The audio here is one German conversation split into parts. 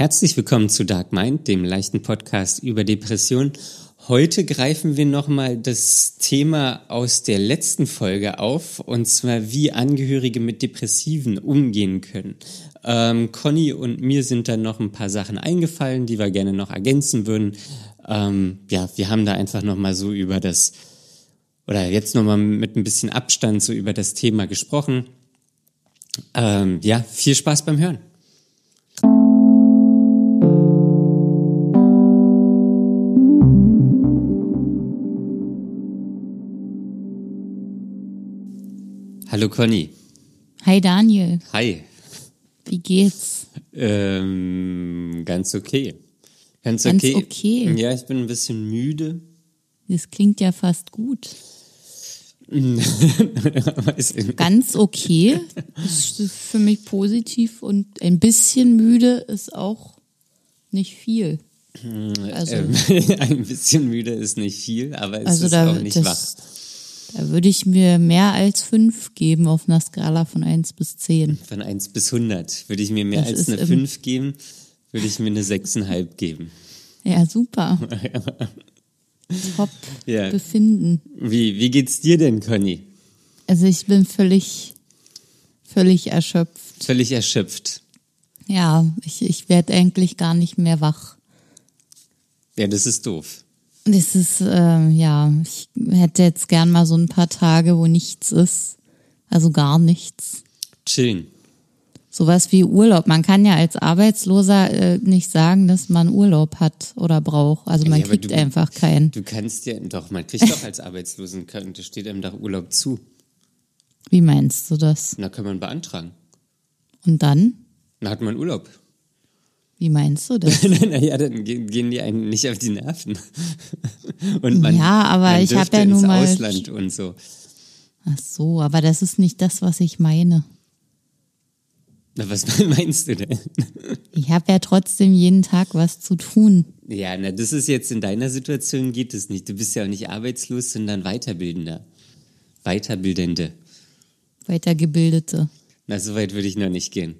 Herzlich willkommen zu Dark Mind, dem leichten Podcast über Depression. Heute greifen wir nochmal das Thema aus der letzten Folge auf, und zwar wie Angehörige mit Depressiven umgehen können. Ähm, Conny und mir sind dann noch ein paar Sachen eingefallen, die wir gerne noch ergänzen würden. Ähm, ja, wir haben da einfach nochmal so über das, oder jetzt nochmal mit ein bisschen Abstand so über das Thema gesprochen. Ähm, ja, viel Spaß beim Hören. Hallo Conny. Hi Daniel. Hi. Wie geht's? Ähm, ganz okay. Ganz, Ganz okay. okay. Ja, ich bin ein bisschen müde. Das klingt ja fast gut. Ganz okay. Das ist für mich positiv und ein bisschen müde ist auch nicht viel. Also, Ähm, ein bisschen müde ist nicht viel, aber es also ist da, auch nicht wach. Da würde ich mir mehr als fünf geben auf einer Skala von eins bis zehn. Von 1 bis 100 würde ich mir mehr Das als eine im- 5 geben, würde ich mir eine 6,5 geben. Ja, super. Top Ja. Befinden. Wie, wie geht's dir denn, Conny? Also ich bin völlig, völlig erschöpft. Völlig erschöpft. Ja, ich, ich werde eigentlich gar nicht mehr wach. Ja, das ist doof. Das ist, äh, ja, ich hätte jetzt gern mal so ein paar Tage, wo nichts ist. Also gar nichts. Chillen. Sowas wie Urlaub. Man kann ja als Arbeitsloser äh, nicht sagen, dass man Urlaub hat oder braucht. Also man Ja, kriegt du- einfach keinen. Du kannst ja, doch, man kriegt doch als Arbeitslosen, das steht einem doch Urlaub zu. Wie meinst du das? Da kann man beantragen. Und dann? Dann hat man Urlaub. Wie meinst du das? naja, dann gehen, die einen nicht auf die Nerven. Und man, Ja, aber man ich hab dürfte ja nun ins mal- Ausland und so. Ach so, aber das ist nicht das, was ich meine. Na, was meinst du denn? Ich habe ja trotzdem jeden Tag was zu tun. Ja, na, das ist jetzt in deiner Situation geht es nicht. Du bist ja auch nicht arbeitslos, sondern Weiterbildender. Weiterbildende. Weitergebildete. Na, so weit würde ich noch nicht gehen.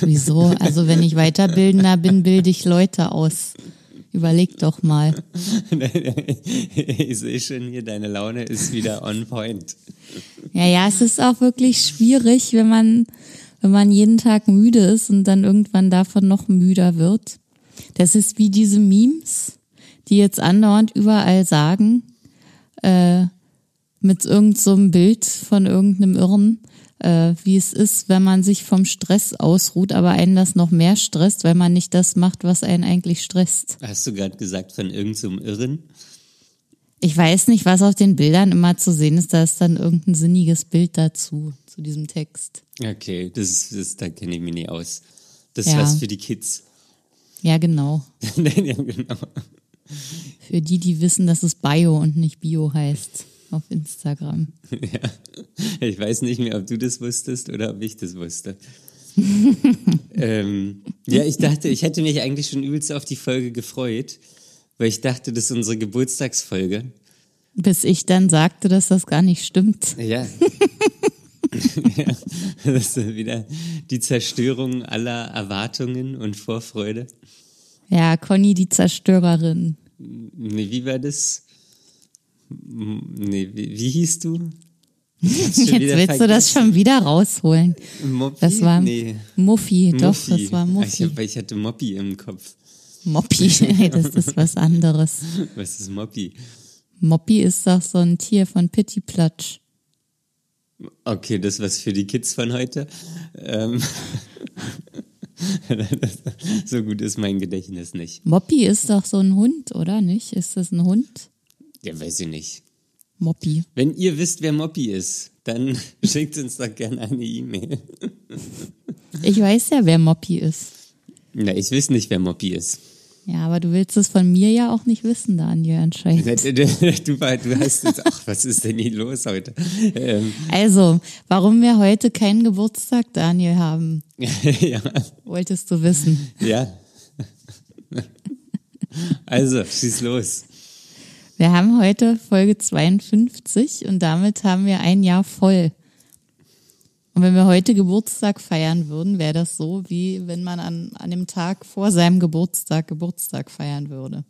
Wieso? Also wenn ich Weiterbildender bin, bilde ich Leute aus. Überleg doch mal. ich sehe schon hier, deine Laune ist wieder on point. Ja, ja, es ist auch wirklich schwierig, wenn man, wenn man jeden Tag müde ist und dann irgendwann davon noch müder wird. Das ist wie diese Memes, die jetzt andauernd überall sagen, äh, mit irgendeinem so Bild von irgendeinem Irren, äh, wie es ist, wenn man sich vom Stress ausruht, aber einen das noch mehr stresst, weil man nicht das macht, was einen eigentlich stresst. Hast du gerade gesagt von irgendeinem Irren? Ich weiß nicht, was auf den Bildern immer zu sehen ist. Da ist dann irgendein sinniges Bild dazu, zu diesem Text. Okay, das ist, das, da kenne ich mich nicht aus. Das ist Ja. was für die Kids. Ja, genau. ja, genau. Für die, die wissen, dass es Bio und nicht Bio heißt auf Instagram. Ja. Ich weiß nicht mehr, ob du das wusstest oder ob ich das wusste. ähm, ja, ich dachte, ich hätte mich eigentlich schon übelst auf die Folge gefreut, weil ich dachte, das ist unsere Geburtstagsfolge. Bis ich dann sagte, dass das gar nicht stimmt. Ja. ja. Das ist wieder die Zerstörung aller Erwartungen und Vorfreude. Ja, Conny, die Zerstörerin. Nee, wie war das? Nee, wie, wie hieß du? Ich Jetzt willst du das vergessen. schon wieder rausholen. Moppi? Das war nee. Muffi, doch, Muffi. das war Ich, Muffi. hab, ich hatte Moppi im Kopf. Moppi, das ist was anderes. Was ist Moppi? Moppi ist doch so ein Tier von Pittiplatsch. Okay, das was für die Kids von heute. Ähm, so gut ist mein Gedächtnis nicht. Moppi ist doch so ein Hund, oder nicht? Ist das ein Hund? Ja, weiß ich nicht. Moppi. Wenn ihr wisst, wer Moppi ist, dann schickt uns doch gerne eine E-Mail. Ich weiß ja, wer Moppi ist. Na, ich weiß nicht, wer Moppi ist. Ja, aber du willst es von mir ja auch nicht wissen, Daniel, anscheinend. Du, war- du hast jetzt, ach, was ist denn hier los heute? Ähm, Also, warum wir heute keinen Geburtstag, Daniel, haben, ja, wolltest du wissen. ja. Also, schieß los. Wir haben heute Folge 52 und damit haben wir ein Jahr voll. Und wenn wir heute Geburtstag feiern würden, wäre das so, wie wenn man an, an dem Tag vor seinem Geburtstag Geburtstag feiern würde.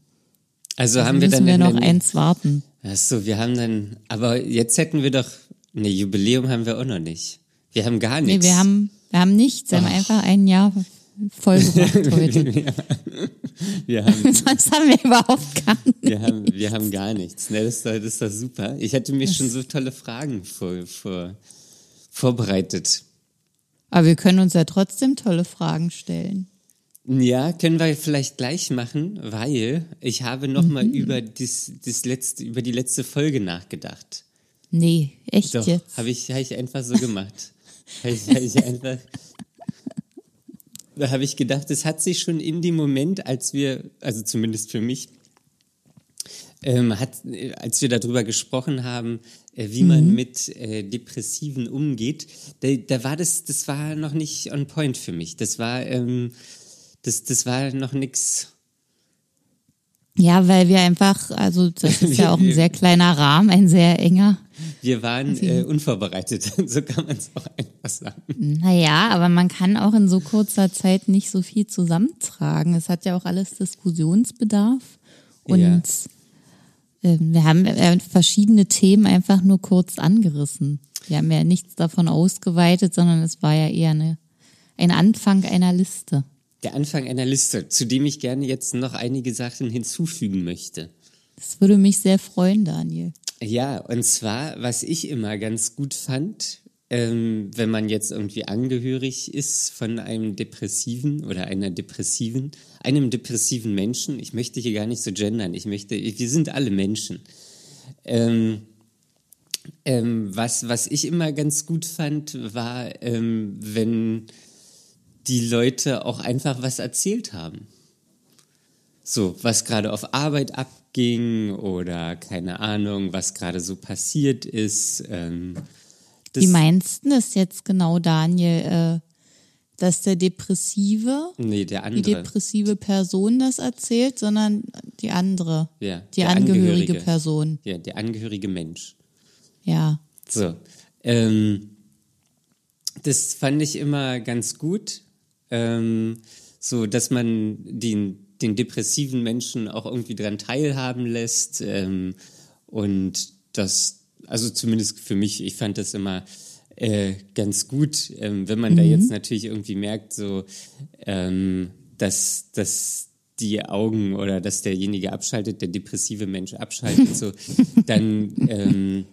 Also, Also haben wir müssen dann wir noch einen- eins warten. Ach so, wir haben dann, aber jetzt hätten wir doch, ne, Jubiläum haben wir auch noch nicht. Wir haben gar Nee, nichts. wir haben, wir haben nichts, wir haben einfach ein Jahr vollgebracht heute. wir haben, Sonst haben wir überhaupt gar nichts. wir haben, wir haben gar nichts. Ne, das, ist doch, das ist doch super. Ich hatte mir schon so tolle Fragen vor, vor, vorbereitet. Aber wir können uns ja trotzdem tolle Fragen stellen. Ja, können wir vielleicht gleich machen, weil ich habe noch mal Mhm. über das, das letzte, über die letzte Folge nachgedacht. Nee, echt Doch, jetzt. habe ich, hab ich einfach so gemacht. habe ich, hab ich einfach. Da habe ich gedacht, es hat sich schon in dem Moment, als wir, also zumindest für mich, ähm, hat, äh, als wir darüber gesprochen haben, äh, wie Mhm. man mit äh, Depressiven umgeht, da, da war das, das war noch nicht on point für mich. Das war, ähm, das, das war noch nix. Ja, weil wir einfach, also das ist ja auch ein sehr kleiner Rahmen, ein sehr enger. Wir waren äh, unvorbereitet, so kann man es auch einfach sagen. Naja, aber man kann auch in so kurzer Zeit nicht so viel zusammentragen. Es hat ja auch alles Diskussionsbedarf. Und Ja. ähm, wir haben äh, verschiedene Themen einfach nur kurz angerissen. Wir haben ja nichts davon ausgeweitet, sondern es war ja eher eine, ein Anfang einer Liste. Der Anfang einer Liste, zu dem ich gerne jetzt noch einige Sachen hinzufügen möchte. Das würde mich sehr freuen, Daniel. Ja, und zwar, was ich immer ganz gut fand, ähm, wenn man jetzt irgendwie angehörig ist von einem Depressiven oder einer Depressiven, einem depressiven Menschen, ich möchte hier gar nicht so gendern, ich möchte, wir sind alle Menschen. Ähm, ähm, was, was ich immer ganz gut fand, war, ähm, wenn die Leute auch einfach was erzählt haben. So, was gerade auf Arbeit abging oder keine Ahnung, was gerade so passiert ist. Ähm, Wie meinst du das jetzt genau, Daniel? Äh, dass der Depressive, nee, der die depressive Person das erzählt, sondern die andere, Ja, die angehörige Angehörige. Person. ja, der angehörige Mensch. Ja. So, ähm, das fand ich immer ganz gut, ähm, so dass man den, den depressiven Menschen auch irgendwie dran teilhaben lässt ähm, und das, also zumindest für mich, ich fand das immer äh, ganz gut, ähm, wenn man da jetzt natürlich irgendwie merkt, so, ähm, dass, dass die Augen oder dass derjenige abschaltet, der depressive Mensch abschaltet, so, dann ähm,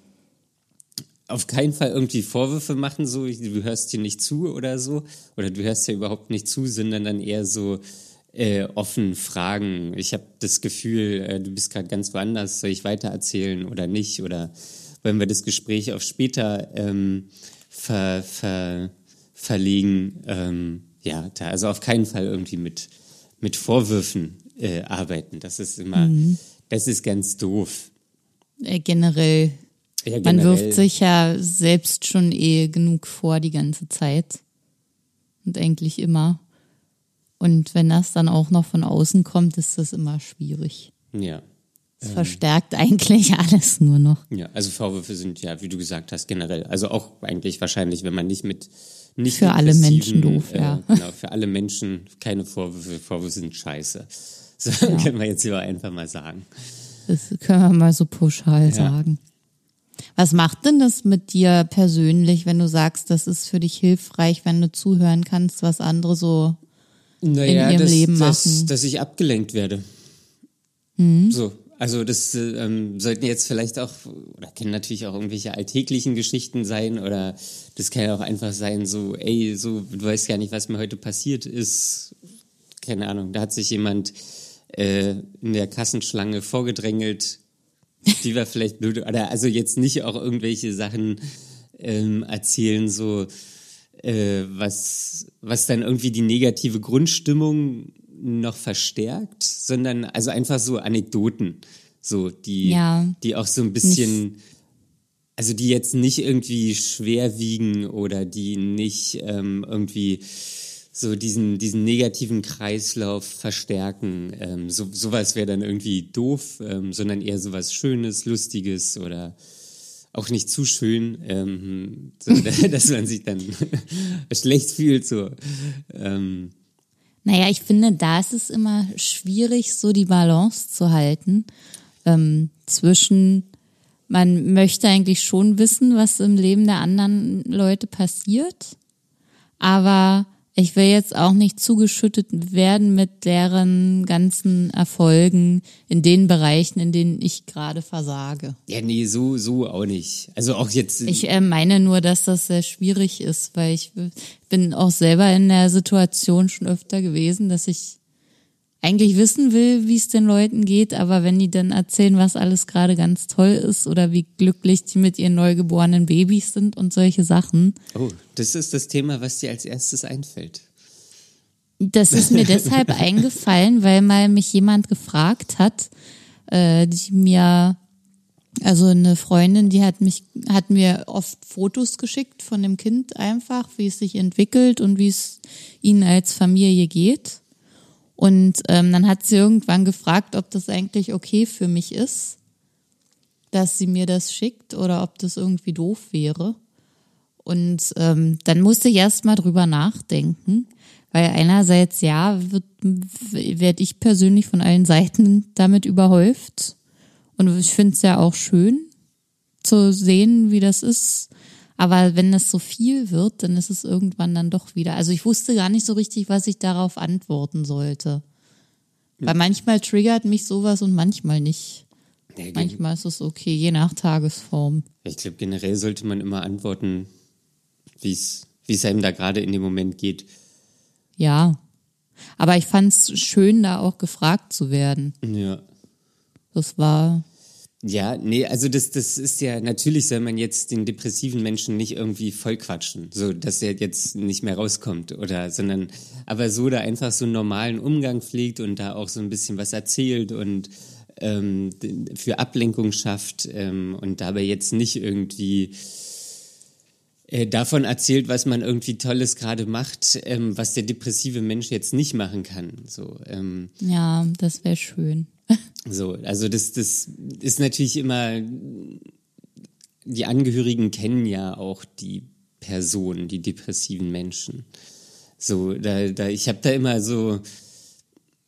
auf keinen Fall irgendwie Vorwürfe machen, so du hörst hier nicht zu oder so, oder du hörst ja überhaupt nicht zu, sondern dann eher so äh, offen fragen. Ich habe das Gefühl, äh, du bist gerade ganz woanders, soll ich weitererzählen oder nicht? Oder wollen wir das Gespräch auf später ähm, ver, ver, verlegen? Ähm, ja, da, also auf keinen Fall irgendwie mit, mit Vorwürfen äh, arbeiten. Das ist immer, das ist ganz doof. Äh, generell, Ja, man wirft sich ja selbst schon eh genug vor die ganze Zeit. Und eigentlich immer. Und wenn das dann auch noch von außen kommt, ist das immer schwierig. Ja. Es verstärkt eigentlich alles nur noch. Ja, also Vorwürfe sind ja, wie du gesagt hast, generell. Also auch eigentlich wahrscheinlich, wenn man nicht mit nicht Für alle Menschen doof, ja. Genau, für alle Menschen keine Vorwürfe. Vorwürfe sind scheiße. So können wir jetzt hier einfach mal sagen. Das können wir mal so pauschal sagen. Was macht denn das mit dir persönlich, wenn du sagst, das ist für dich hilfreich, wenn du zuhören kannst, was andere so Naja, ihrem dass, Leben machen. Mhm. dass ich abgelenkt werde. So, also das äh, ähm, sollten jetzt vielleicht auch, oder können natürlich auch irgendwelche alltäglichen Geschichten sein, oder das kann ja auch einfach sein, so, ey, so, du weißt gar nicht, was mir heute passiert ist. Keine Ahnung, da hat sich jemand äh, in der Kassenschlange vorgedrängelt, die war vielleicht blöd, oder also jetzt nicht auch irgendwelche Sachen ähm, erzählen, so, äh, was, was dann irgendwie die negative Grundstimmung noch verstärkt, sondern also einfach so Anekdoten, so die, Ja. die auch so ein bisschen, also die jetzt nicht irgendwie schwer wiegen oder die nicht ähm, irgendwie so diesen, diesen negativen Kreislauf verstärken. Ähm, so, sowas wäre dann irgendwie doof, ähm, sondern eher sowas Schönes, Lustiges oder auch nicht zu schön, ähm, so, dass man sich dann schlecht fühlt. So. Ähm. Naja, ich finde, da ist es immer schwierig, so die Balance zu halten ähm, zwischen, man möchte eigentlich schon wissen, was im Leben der anderen Leute passiert, aber ich will jetzt auch nicht zugeschüttet werden mit deren ganzen Erfolgen in den Bereichen, in denen ich gerade versage. Ja, nee, so, so auch nicht. Also auch jetzt. Ich äh, meine nur, dass das sehr schwierig ist, weil ich bin auch selber in der Situation schon öfter gewesen, dass ich eigentlich wissen will, wie es den Leuten geht, aber wenn die dann erzählen, was alles gerade ganz toll ist oder wie glücklich die mit ihren neugeborenen Babys sind und solche Sachen. Oh, das ist das Thema, was dir als erstes einfällt. Das ist mir deshalb eingefallen, weil mal mich jemand gefragt hat, äh, die mir, also eine Freundin, die hat mich, hat mir oft Fotos geschickt von dem Kind einfach, wie es sich entwickelt und wie es ihnen als Familie geht. Und ähm, dann hat sie irgendwann gefragt, ob das eigentlich okay für mich ist, dass sie mir das schickt oder ob das irgendwie doof wäre. Und ähm, dann musste ich erst mal drüber nachdenken, weil einerseits ja, werde ich persönlich von allen Seiten damit überhäuft. Und ich finde es ja auch schön zu sehen, wie das ist, aber wenn es so viel wird, dann ist es irgendwann dann doch wieder. Also ich wusste gar nicht so richtig, was ich darauf antworten sollte. Weil manchmal triggert mich sowas und manchmal nicht. Ja, manchmal ist es okay, je nach Tagesform. Ich glaube, generell sollte man immer antworten, wie es einem da gerade in dem Moment geht. Ja. Aber ich fand es schön, da auch gefragt zu werden. Ja. Das war ja, nee, also das, das ist ja, natürlich soll man jetzt den depressiven Menschen nicht irgendwie vollquatschen, so dass er jetzt nicht mehr rauskommt oder, sondern, aber so da einfach so einen normalen Umgang pflegt und da auch so ein bisschen was erzählt und ähm, für Ablenkung schafft ähm, und dabei jetzt nicht irgendwie äh, davon erzählt, was man irgendwie Tolles gerade macht, ähm, was der depressive Mensch jetzt nicht machen kann. So, ähm, ja, das wäre schön. So, also das, das ist natürlich immer, die Angehörigen kennen ja auch die Personen, die depressiven Menschen. So, da, da, ich habe da immer so,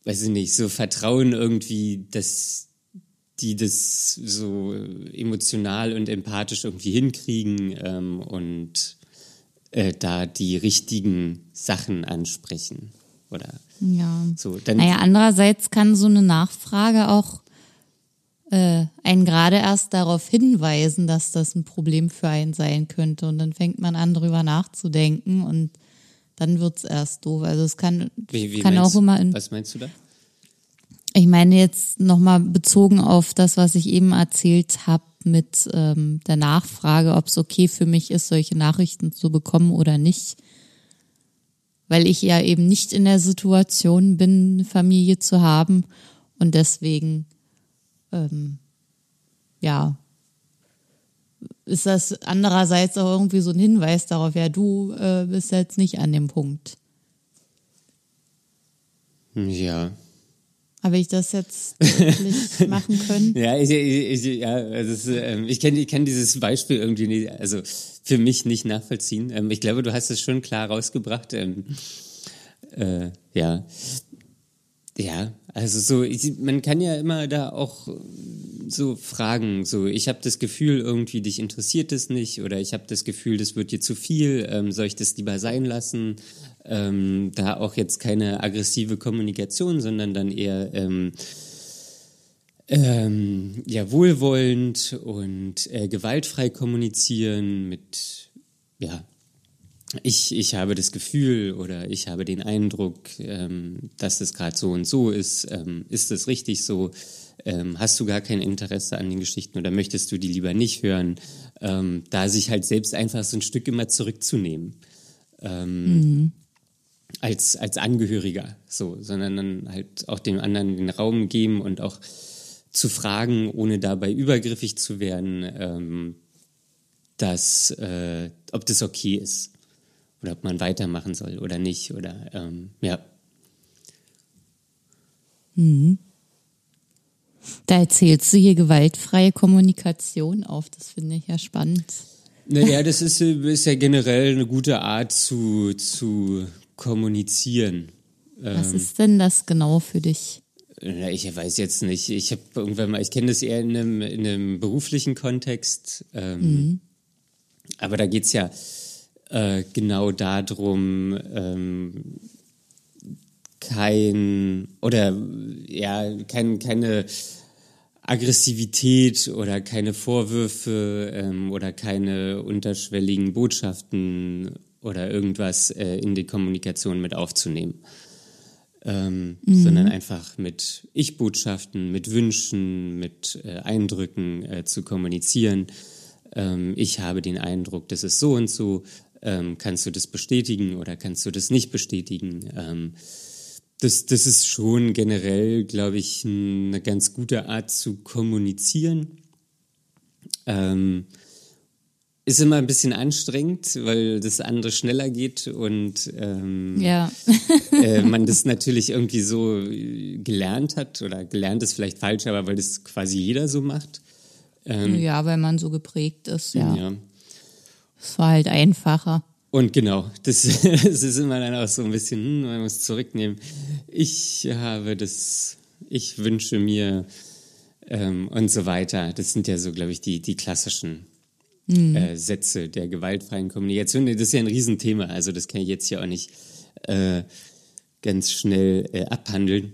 weiß ich nicht, so Vertrauen irgendwie, dass die das so emotional und empathisch irgendwie hinkriegen ähm, und äh, da die richtigen Sachen ansprechen. Oder ja. So, dann naja, andererseits kann so eine Nachfrage auch äh, einen gerade erst darauf hinweisen, dass das ein Problem für einen sein könnte. Und dann fängt man an, drüber nachzudenken und dann wird's erst doof. Also es kann, wie, wie kann auch immer in. Was meinst du da? Ich meine jetzt nochmal bezogen auf das, was ich eben erzählt habe mit ähm, der Nachfrage, ob es okay für mich ist, solche Nachrichten zu bekommen oder nicht weil ich ja eben nicht in der Situation bin, eine Familie zu haben und deswegen, ähm, ja, ist das andererseits auch irgendwie so ein Hinweis darauf, ja, du äh, bist jetzt nicht an dem Punkt. Ja, habe ich das jetzt wirklich machen können? Ja, ich, ich, ja, also ähm, ich kenne ich kenn dieses Beispiel irgendwie nicht, also für mich nicht nachvollziehen. Ähm, ich glaube, du hast es schon klar rausgebracht. Ähm, äh, ja. Ja, also so, ich, man kann ja immer da auch so fragen, so ich habe das Gefühl, irgendwie dich interessiert es nicht oder ich habe das Gefühl, das wird dir zu viel, ähm, soll ich das lieber sein lassen? Ähm, da auch jetzt keine aggressive Kommunikation, sondern dann eher ähm, ähm, ja wohlwollend und äh, gewaltfrei kommunizieren mit ja ich, ich habe das Gefühl oder ich habe den Eindruck, ähm, dass es gerade so und so ist. Ähm, ist es richtig so? Ähm, hast du gar kein Interesse an den Geschichten oder möchtest du die lieber nicht hören? Ähm, da sich halt selbst einfach so ein Stück immer zurückzunehmen. Ähm, mhm. Als, als Angehöriger, so, sondern dann halt auch dem anderen den Raum geben und auch zu fragen, ohne dabei übergriffig zu werden, ähm, dass, äh, ob das okay ist oder ob man weitermachen soll oder nicht oder ähm, ja. Mhm. Da erzählst du hier gewaltfreie Kommunikation auf. Das finde ich ja spannend. Naja, das ist, ist ja generell eine gute Art zu, zu kommunizieren. Was ist denn das genau für dich? Na, Ich weiß jetzt nicht. Ich habe irgendwann mal, ich kenne das eher in einem, in einem beruflichen Kontext. Ähm, Aber da geht's ja äh, genau darum, ähm, kein oder ja, kein, keine Aggressivität oder keine Vorwürfe ähm, oder keine unterschwelligen Botschaften oder irgendwas äh, in die Kommunikation mit aufzunehmen ähm, sondern einfach mit Ich-Botschaften, mit Wünschen, mit äh, Eindrücken äh, zu kommunizieren. Ähm, ich habe den Eindruck, das ist so und so. Ähm, kannst du das bestätigen oder kannst du das nicht bestätigen? Ähm, das, das ist schon generell, glaube ich, eine ganz gute Art zu kommunizieren. Ähm, ist immer ein bisschen anstrengend, weil das andere schneller geht und ähm, Ja. äh, man das natürlich irgendwie so äh, gelernt hat oder gelernt ist vielleicht falsch, aber weil das quasi jeder so macht. ja, weil man so geprägt ist, ja. ja. Es war halt einfacher. Und genau, das, das ist immer dann auch so ein bisschen, hm, man muss zurücknehmen. Ich habe das, ich wünsche mir ähm, und so weiter. Das sind ja so, glaube ich, die, die klassischen äh, Sätze der gewaltfreien Kommunikation. Das ist ja ein Riesenthema, also das kann ich jetzt ja auch nicht äh, ganz schnell äh, abhandeln.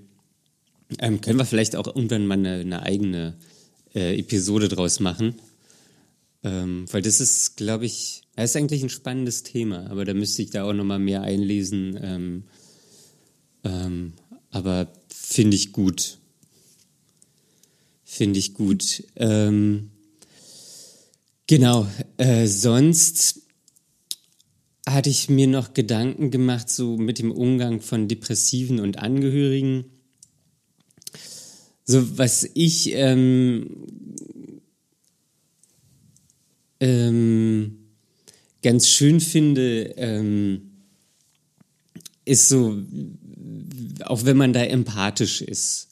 Ähm, können wir vielleicht auch irgendwann mal eine, eine eigene äh, Episode draus machen. Ähm, weil das ist, glaube ich, das ist eigentlich ein spannendes Thema, aber da müsste ich da auch nochmal mehr einlesen. Ähm, ähm, aber finde ich gut. Finde ich gut. Ähm, genau. Äh, sonst hatte ich mir noch Gedanken gemacht, so mit dem Umgang von Depressiven und Angehörigen. So, was ich ähm, ähm, ganz schön finde, ähm, ist so, auch wenn man da empathisch ist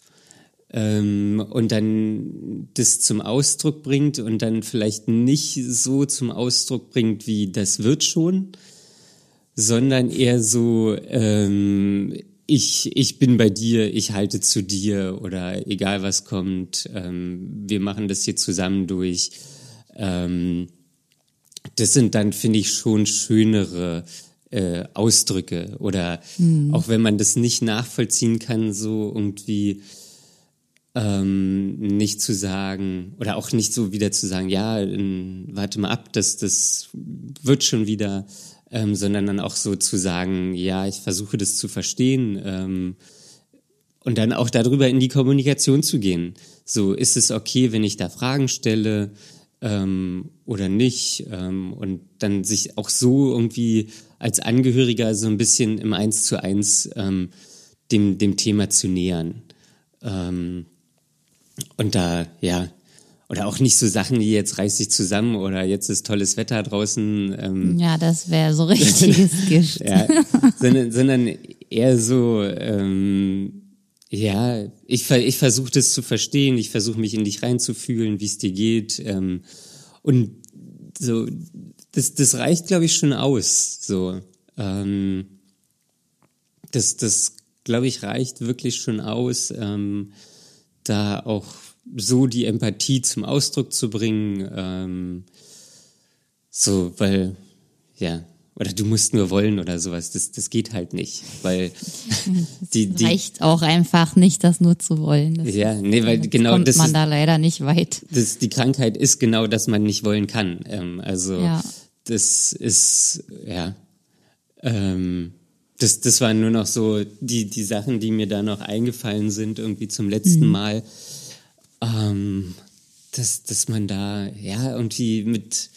ähm, und dann das zum Ausdruck bringt und dann vielleicht nicht so zum Ausdruck bringt, wie das wird schon, sondern eher so, ähm, ich, ich bin bei dir, ich halte zu dir oder egal was kommt, ähm, wir machen das hier zusammen durch. Ähm, das sind dann, finde ich, schon schönere äh, Ausdrücke. Oder auch wenn man das nicht nachvollziehen kann, so irgendwie ähm, nicht zu sagen, oder auch nicht so wieder zu sagen, ja, ähm, warte mal ab, das, das wird schon wieder, ähm, sondern dann auch so zu sagen, ja, ich versuche das zu verstehen. Ähm, und dann auch darüber in die Kommunikation zu gehen. So, ist es okay, wenn ich da Fragen stelle ähm, oder nicht? Ähm, und dann sich auch so irgendwie als Angehöriger so ein bisschen im Eins zu eins ähm, dem, dem Thema zu nähern. Ähm, und da, ja, oder auch nicht so Sachen wie jetzt reiß dich zusammen oder jetzt ist tolles Wetter draußen. Ähm, Ja, das wäre so richtiges Gift. ja, sondern, sondern eher so, ähm, ja, ich, ich versuche das zu verstehen, ich versuche mich in dich reinzufühlen, wie es dir geht. Ähm, und so, das, das reicht, glaube ich, schon aus. So, ähm, das, das glaube ich, reicht wirklich schon aus, ähm, da auch so die Empathie zum Ausdruck zu bringen. Ähm, so, weil, ja, oder du musst nur wollen oder sowas. Das, das geht halt nicht, weil die, die, Reicht auch einfach nicht, das nur zu wollen. Das ja, nee, weil genau kommt das man ist, da leider nicht weit. das, die Krankheit ist genau, dass man nicht wollen kann. Ähm, also Ja. das ist, ja, ähm, das, das waren nur noch so die, die Sachen, die mir da noch eingefallen sind, irgendwie zum letzten Mal. Ähm, dass, dass man da, ja, irgendwie mit,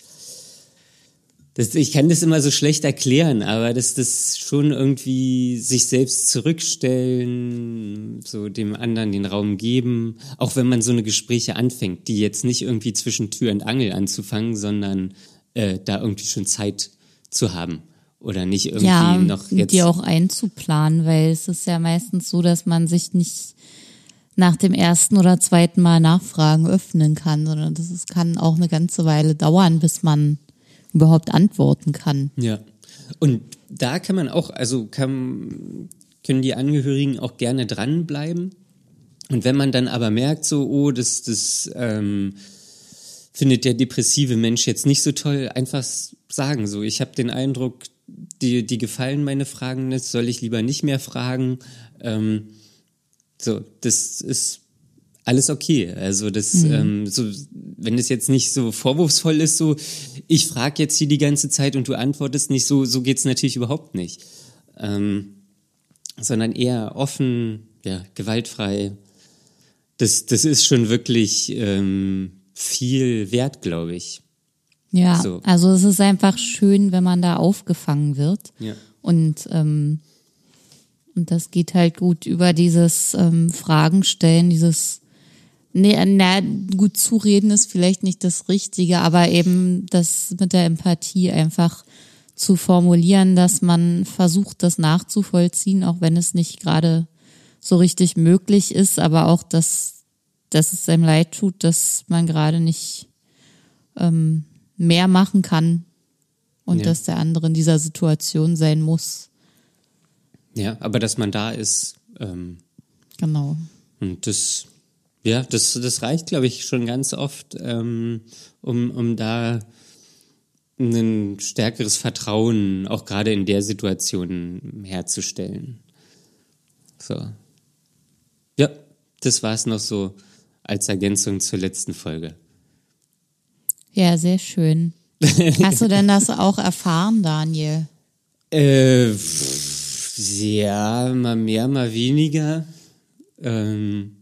das, ich kann das immer so schlecht erklären, aber dass das schon irgendwie sich selbst zurückstellen, so dem anderen den Raum geben, auch wenn man so eine Gespräche anfängt, die jetzt nicht irgendwie zwischen Tür und Angel anzufangen, sondern äh, da irgendwie schon Zeit zu haben oder nicht irgendwie Ja, noch und jetzt die auch einzuplanen, weil es ist ja meistens so, dass man sich nicht nach dem ersten oder zweiten Mal nachfragen öffnen kann, sondern das ist, kann auch eine ganze Weile dauern, bis man überhaupt antworten kann. Ja. Und da kann man auch, also kann, können die Angehörigen auch gerne dranbleiben. Und wenn man dann aber merkt, so, oh, das, das ähm, findet der depressive Mensch jetzt nicht so toll, einfach sagen, so, ich habe den Eindruck, die, die gefallen meine Fragen nicht, soll ich lieber nicht mehr fragen. Ähm, so, das ist alles okay. Also das, mhm. ähm, so, wenn es jetzt nicht so vorwurfsvoll ist, so ich frage jetzt hier die ganze Zeit und du antwortest nicht, so so geht's natürlich überhaupt nicht, ähm, sondern eher offen, ja gewaltfrei. Das das ist schon wirklich ähm, viel wert, glaube ich. Ja, so. also es ist einfach schön, wenn man da aufgefangen wird ja. und ähm, und das geht halt gut über dieses ähm, Fragen stellen, dieses Nee, na, gut zureden ist vielleicht nicht das Richtige, aber eben das mit der Empathie einfach zu formulieren, dass man versucht, das nachzuvollziehen, auch wenn es nicht gerade so richtig möglich ist, aber auch, dass, dass es einem leid tut, dass man gerade nicht ähm, mehr machen kann und ja. dass der andere in dieser Situation sein muss. Ja, aber dass man da ist. Ähm, genau. Und das ja, das, das reicht, glaube ich, schon ganz oft, ähm, um, um da ein stärkeres Vertrauen auch gerade in der Situation herzustellen. So. Ja, das war es noch so als Ergänzung zur letzten Folge. Ja, sehr schön. Hast du denn das auch erfahren, Daniel? Äh, ja, mal mehr, mal weniger. Ähm,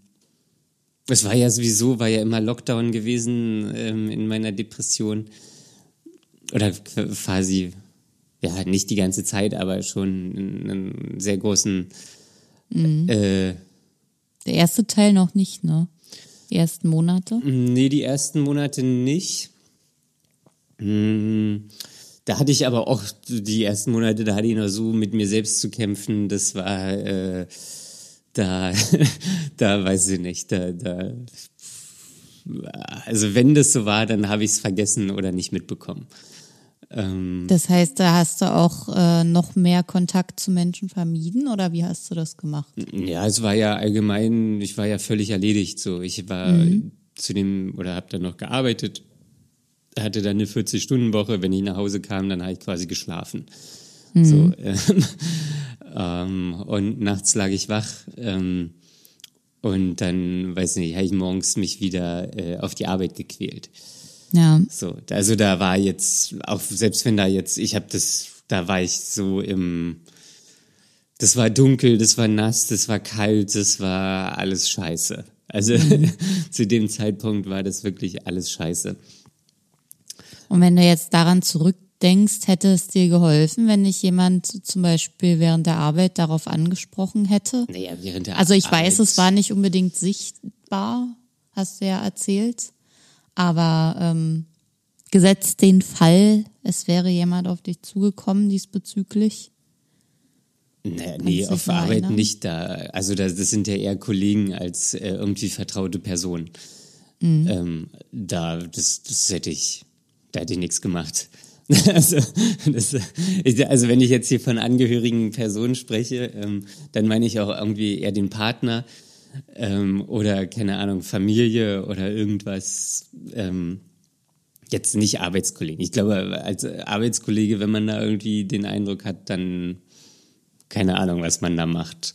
es war ja sowieso, war ja immer Lockdown gewesen ähm, in meiner Depression. Oder quasi, ja, nicht die ganze Zeit, aber schon einen sehr großen. Mhm. Äh, Der erste Teil noch nicht, ne? Die ersten Monate? Nee, die ersten Monate nicht. Hm, da hatte ich aber auch die ersten Monate, da hatte ich noch so mit mir selbst zu kämpfen. Das war. Äh, da, da weiß ich nicht, da, da, also wenn das so war, dann habe ich es vergessen oder nicht mitbekommen. Ähm, das heißt, da hast du auch äh, noch mehr Kontakt zu Menschen vermieden oder wie hast du das gemacht? Ja, es war ja allgemein, ich war ja völlig erledigt. So, ich war mhm. zu dem oder habe dann noch gearbeitet, hatte dann eine 40-Stunden-Woche. Wenn ich nach Hause kam, dann habe ich quasi geschlafen. Mhm. So, äh, ähm, und nachts lag ich wach. Ähm, und dann, weiß nicht, habe ich morgens mich wieder äh, auf die Arbeit gequält. Ja. So, also da war jetzt, auch selbst wenn da jetzt, ich habe das, da war ich so im, das war dunkel, das war nass, das war kalt, das war alles scheiße. Also mhm. zu dem Zeitpunkt war das wirklich alles scheiße. Und wenn du jetzt daran zurück denkst, hätte es dir geholfen, wenn dich jemand zum Beispiel während der Arbeit darauf angesprochen hätte? Naja, während der Also ich Arbeit. weiß, es war nicht unbedingt sichtbar, hast du ja erzählt. Aber ähm, gesetzt den Fall, es wäre jemand auf dich zugekommen diesbezüglich. Naja, nee, auf Arbeit erinnern? nicht da. Also das, das, sind ja eher Kollegen als äh, irgendwie vertraute Personen. Mhm. Ähm, da, das, das hätte ich, da hätte ich nichts gemacht. Also, das, also wenn ich jetzt hier von angehörigen Personen spreche, ähm, dann meine ich auch irgendwie eher den Partner ähm, oder keine Ahnung Familie oder irgendwas. Ähm, jetzt nicht Arbeitskollegen. Ich glaube, als Arbeitskollege, wenn man da irgendwie den Eindruck hat, dann keine Ahnung, was man da macht.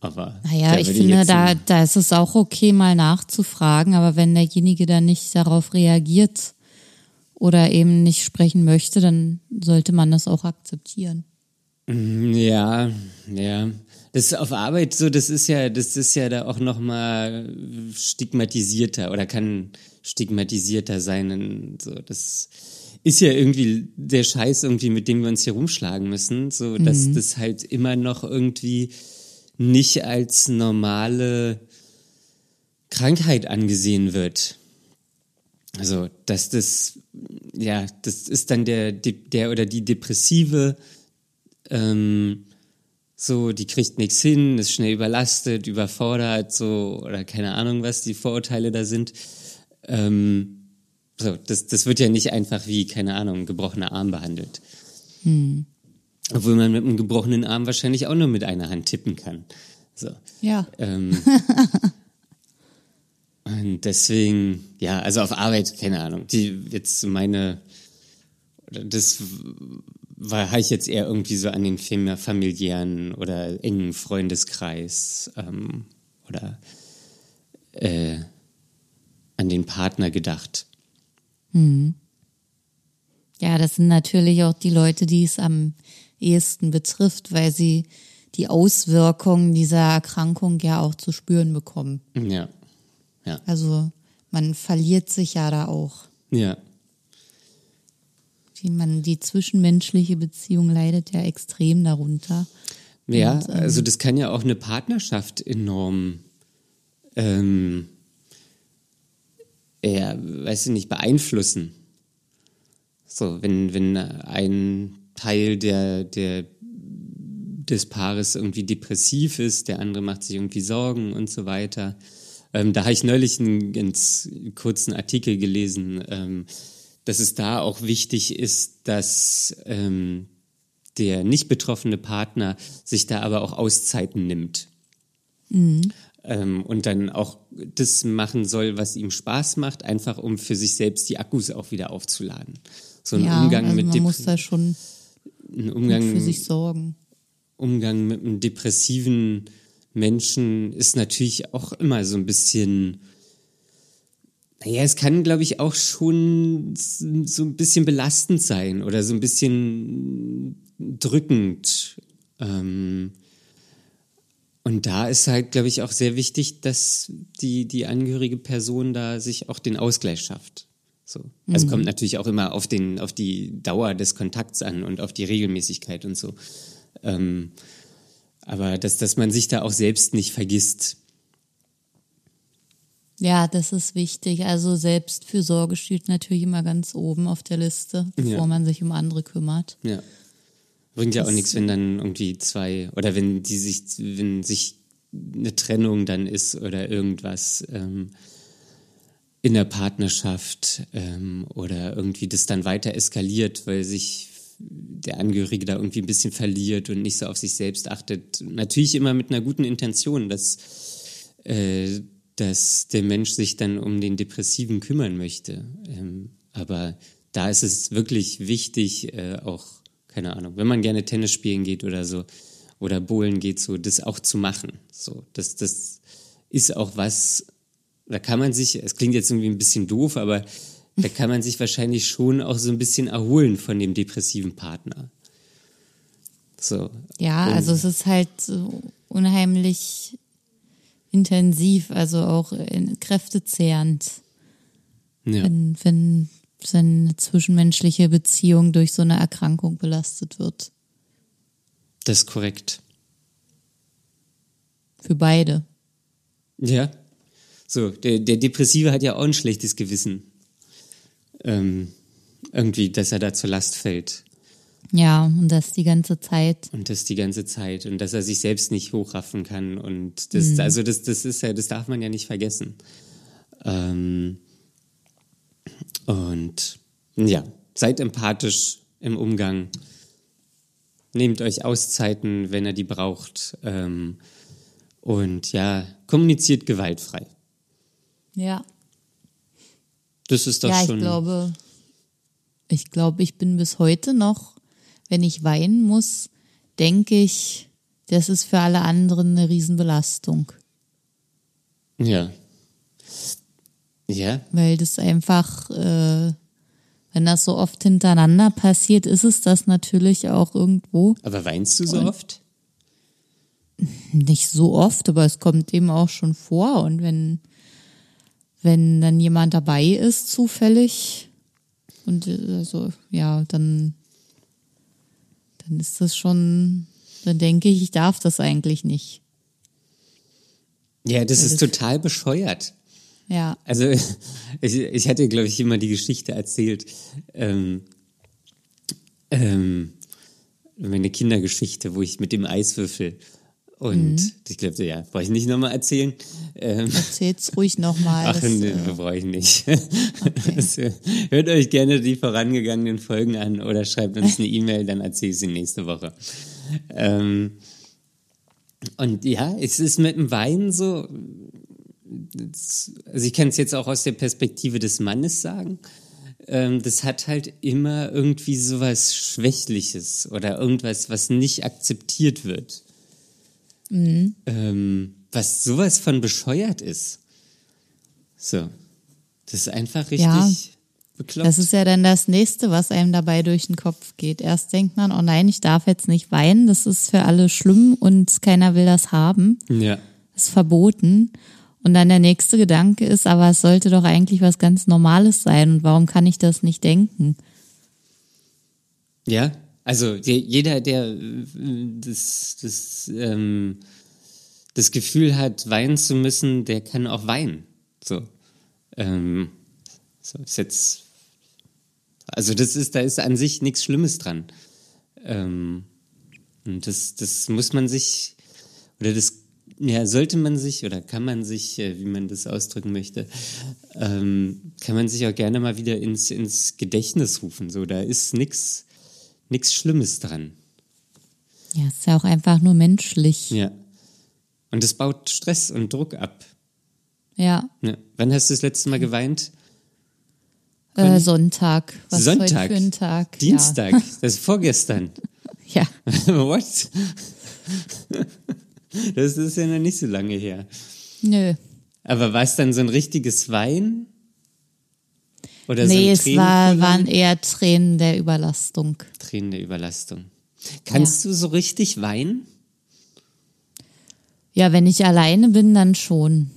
Aber naja, ich finde, da, da ist es auch okay, mal nachzufragen, aber wenn derjenige dann nicht darauf reagiert, oder eben nicht sprechen möchte, dann sollte man das auch akzeptieren. Mhm, ja, ja. Das ist auf Arbeit so, das ist ja, das ist ja da auch nochmal stigmatisierter oder kann stigmatisierter sein. So, das ist ja irgendwie der Scheiß irgendwie, mit dem wir uns hier rumschlagen müssen, so, dass mhm. das halt immer noch irgendwie nicht als normale Krankheit angesehen wird. Also, dass das, ja, das ist dann der, der oder die Depressive, ähm, so, die kriegt nichts hin, ist schnell überlastet, überfordert, so, oder keine Ahnung, was die Vorurteile da sind. Ähm, so, das, das wird ja nicht einfach wie, keine Ahnung, ein gebrochener Arm behandelt. Hm. Obwohl man mit einem gebrochenen Arm wahrscheinlich auch nur mit einer Hand tippen kann. So. Ja. Ähm, und deswegen, ja, also auf Arbeit, keine Ahnung. Die jetzt meine, das war habe ich jetzt eher irgendwie so an den familiären oder engen Freundeskreis ähm, oder äh, an den Partner gedacht. Hm. Ja, das sind natürlich auch die Leute, die es am ehesten betrifft, weil sie die Auswirkungen dieser Erkrankung ja auch zu spüren bekommen. Ja. Ja. Also man verliert sich ja da auch. Ja. Die, man, die zwischenmenschliche Beziehung leidet ja extrem darunter. Ja, Und, ähm, also das kann ja auch eine Partnerschaft enorm, ähm, ja, weiß ich nicht, beeinflussen. So, wenn, wenn ein Teil der, der, des Paares irgendwie depressiv ist, der andere macht sich irgendwie Sorgen und so weiter. Ähm, da habe ich neulich einen ganz kurzen Artikel gelesen, ähm, dass es da auch wichtig ist, dass ähm, der nicht betroffene Partner sich da aber auch Auszeiten nimmt. Mhm. Ähm, und dann auch das machen soll, was ihm Spaß macht, einfach um für sich selbst die Akkus auch wieder aufzuladen. So ein ja, Umgang also mit man Dep muss da schon ein Umgang, für sich sorgen. Umgang mit einem depressiven Menschen ist natürlich auch immer so ein bisschen naja, es kann, glaube ich, auch schon so ein bisschen belastend sein oder so ein bisschen drückend. Ähm, und da ist halt, glaube ich, auch sehr wichtig, dass die, die angehörige Person da sich auch den Ausgleich schafft. So. Also mhm. kommt natürlich auch immer auf den, auf die Dauer des Kontakts an und auf die Regelmäßigkeit und so. Ähm, aber dass, dass man sich da auch selbst nicht vergisst. Ja, das ist wichtig. Also Selbstfürsorge steht natürlich immer ganz oben auf der Liste, bevor ja. man sich um andere kümmert. Ja. Bringt ja das auch nichts, wenn dann irgendwie zwei oder wenn die sich, wenn sich eine Trennung dann ist oder irgendwas ähm, in der Partnerschaft ähm, oder irgendwie das dann weiter eskaliert, weil sich der Angehörige da irgendwie ein bisschen verliert und nicht so auf sich selbst achtet. Natürlich immer mit einer guten Intention, dass äh, dass der Mensch sich dann um den Depressiven kümmern möchte. Ähm, aber da ist es wirklich wichtig, äh, auch, keine Ahnung, wenn man gerne Tennis spielen geht oder so, oder Bowlen geht, so, das auch zu machen. So, das, das ist auch was, da kann man sich, es klingt jetzt irgendwie ein bisschen doof, aber da kann man sich wahrscheinlich schon auch so ein bisschen erholen von dem depressiven Partner. So. Ja, also es ist halt so unheimlich intensiv, also auch kräftezehrend, ja. wenn, wenn seine zwischenmenschliche Beziehung durch so eine Erkrankung belastet wird. Das ist korrekt. Für beide. Ja. So, der, der Depressive hat ja auch ein schlechtes Gewissen. Ähm, irgendwie, dass er da zur Last fällt. Ja, und das die ganze Zeit. Und das die ganze Zeit. Und dass er sich selbst nicht hochraffen kann. Und das, mhm. also das, das ist ja, das darf man ja nicht vergessen. Ähm, und ja, seid empathisch im Umgang. Nehmt euch Auszeiten, wenn er die braucht. Ähm, und ja, kommuniziert gewaltfrei. Ja. Das ist doch ja, schon. Ich glaube, ich glaube, ich bin bis heute noch wenn ich weinen muss, denke ich, das ist für alle anderen eine Riesenbelastung. Ja. Ja. Weil das einfach, äh, wenn das so oft hintereinander passiert, ist es das natürlich auch irgendwo. Aber weinst du so und oft? Nicht so oft, aber es kommt eben auch schon vor. Und wenn, wenn dann jemand dabei ist, zufällig, und äh, also, ja, dann dann ist das schon, dann denke ich, ich darf das eigentlich nicht. Ja, das ist total bescheuert. Ja. Also ich, ich hatte, glaube ich, immer die Geschichte erzählt, ähm, ähm, meine Kindergeschichte, wo ich mit dem Eiswürfel und Mhm. ich glaube, ja, brauche ich nicht nochmal erzählen. Ähm, Erzähl's ruhig nochmal. ach, das, nee, äh, brauche ich nicht. Das, äh, hört euch gerne die vorangegangenen Folgen an oder schreibt uns eine E-Mail, dann erzähle ich sie nächste Woche. Ähm, und ja, es ist mit dem Wein so, also ich kann es jetzt auch aus der Perspektive des Mannes sagen, ähm, das hat halt immer irgendwie sowas Schwächliches oder irgendwas, was nicht akzeptiert wird. Ähm, was sowas von bescheuert ist. So. Das ist einfach richtig Ja. bekloppt. Das ist ja dann das nächste, was einem dabei durch den Kopf geht. Erst denkt man, oh nein, ich darf jetzt nicht weinen, das ist für alle schlimm und keiner will das haben. ja. ist verboten. Und dann der nächste Gedanke ist, aber es sollte doch eigentlich was ganz Normales sein. Und warum kann ich das nicht denken? Ja, also der, jeder, der äh, das, das, ähm, das Gefühl hat, weinen zu müssen, der kann auch weinen. So. Ähm, so ist jetzt. Also das ist, da ist an sich nichts Schlimmes dran. Ähm, und das, das muss man sich, oder das ja, sollte man sich oder kann man sich, äh, wie man das ausdrücken möchte, ähm, kann man sich auch gerne mal wieder ins, ins Gedächtnis rufen. So, da ist nichts nichts Schlimmes dran. Ja, ist ja auch einfach nur menschlich. Ja. Und es baut Stress und Druck ab. Ja, Ja. Wann hast du das letzte Mal geweint? äh, Sonntag. Was Sonntag. für ein Tag? Dienstag. Das ist vorgestern. Ja. What? Das ist ja noch nicht so lange her. ja. Nö. Aber war es dann so ein richtiges Wein? Oder so nee, ein es war, waren eher Tränen der Überlastung. Tränen der Überlastung. Kannst du so richtig weinen? Ja, wenn ich alleine bin, dann schon.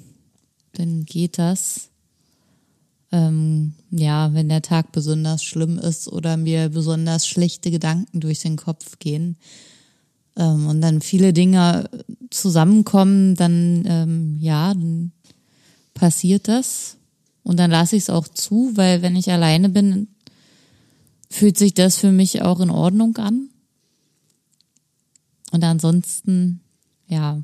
Dann geht das. Ähm, ja, wenn der Tag besonders schlimm ist oder mir besonders schlechte Gedanken durch den Kopf gehen ähm, und dann viele Dinge zusammenkommen, dann ähm, ja, dann passiert das. Und dann lasse ich es auch zu, weil wenn ich alleine bin, fühlt sich das für mich auch in Ordnung an. Und ansonsten, ja,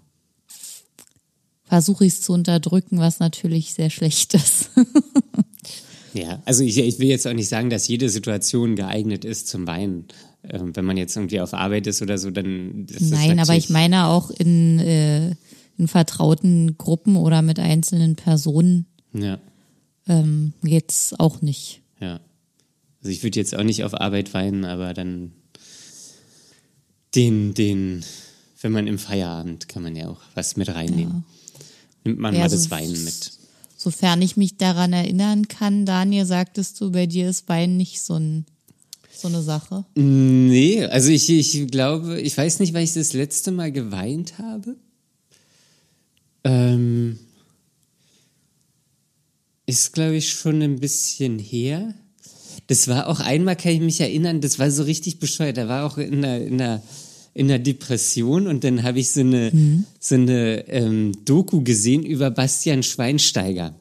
versuche ich es zu unterdrücken, was natürlich sehr schlecht ist. Ja, also ich, ich will jetzt auch nicht sagen, dass jede Situation geeignet ist zum Weinen. Ähm, wenn man jetzt irgendwie auf Arbeit ist oder so, dann ist Nein, aber ich meine auch in, äh, in vertrauten Gruppen oder mit einzelnen Personen Ja, ähm, geht's auch nicht. ja. Also ich würde jetzt auch nicht auf Arbeit weinen, aber dann den, den, wenn man im Feierabend kann man ja auch was mit reinnehmen. Nimmt man Ja, mal so- das Weinen mit. Sofern ich mich daran erinnern kann, Daniel, sagtest du, bei dir ist Wein nicht so, ein, so eine Sache. Nee, also ich, ich glaube, ich weiß nicht, weil ich das letzte Mal geweint habe. Ähm, ist, glaube ich, schon ein bisschen her. Das war auch einmal, kann ich mich erinnern, das war so richtig bescheuert. Da war auch in einer, in einer, in einer Depression und dann habe ich so eine, so eine ähm, Doku gesehen über Bastian Schweinsteiger.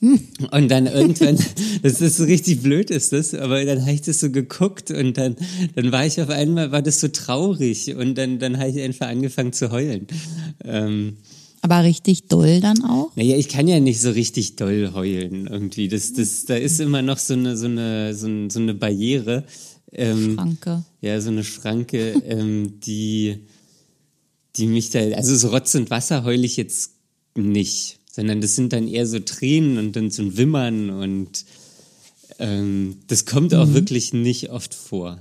Und dann irgendwann, das ist so richtig blöd ist das, aber dann habe ich das so geguckt und dann, dann war ich auf einmal, war das so traurig und dann, dann habe ich einfach angefangen zu heulen. Ähm, Aber richtig doll dann auch? naja, ich kann ja nicht so richtig doll heulen irgendwie. Das, das, da ist immer noch so eine, so eine, so, ein, so eine Barriere. Ähm, Schranke. ja, so eine Schranke, ähm, die, die mich da, also so Rotz und Wasser heule ich jetzt nicht, sondern das sind dann eher so Tränen und dann so ein Wimmern und ähm, das kommt auch wirklich nicht oft vor.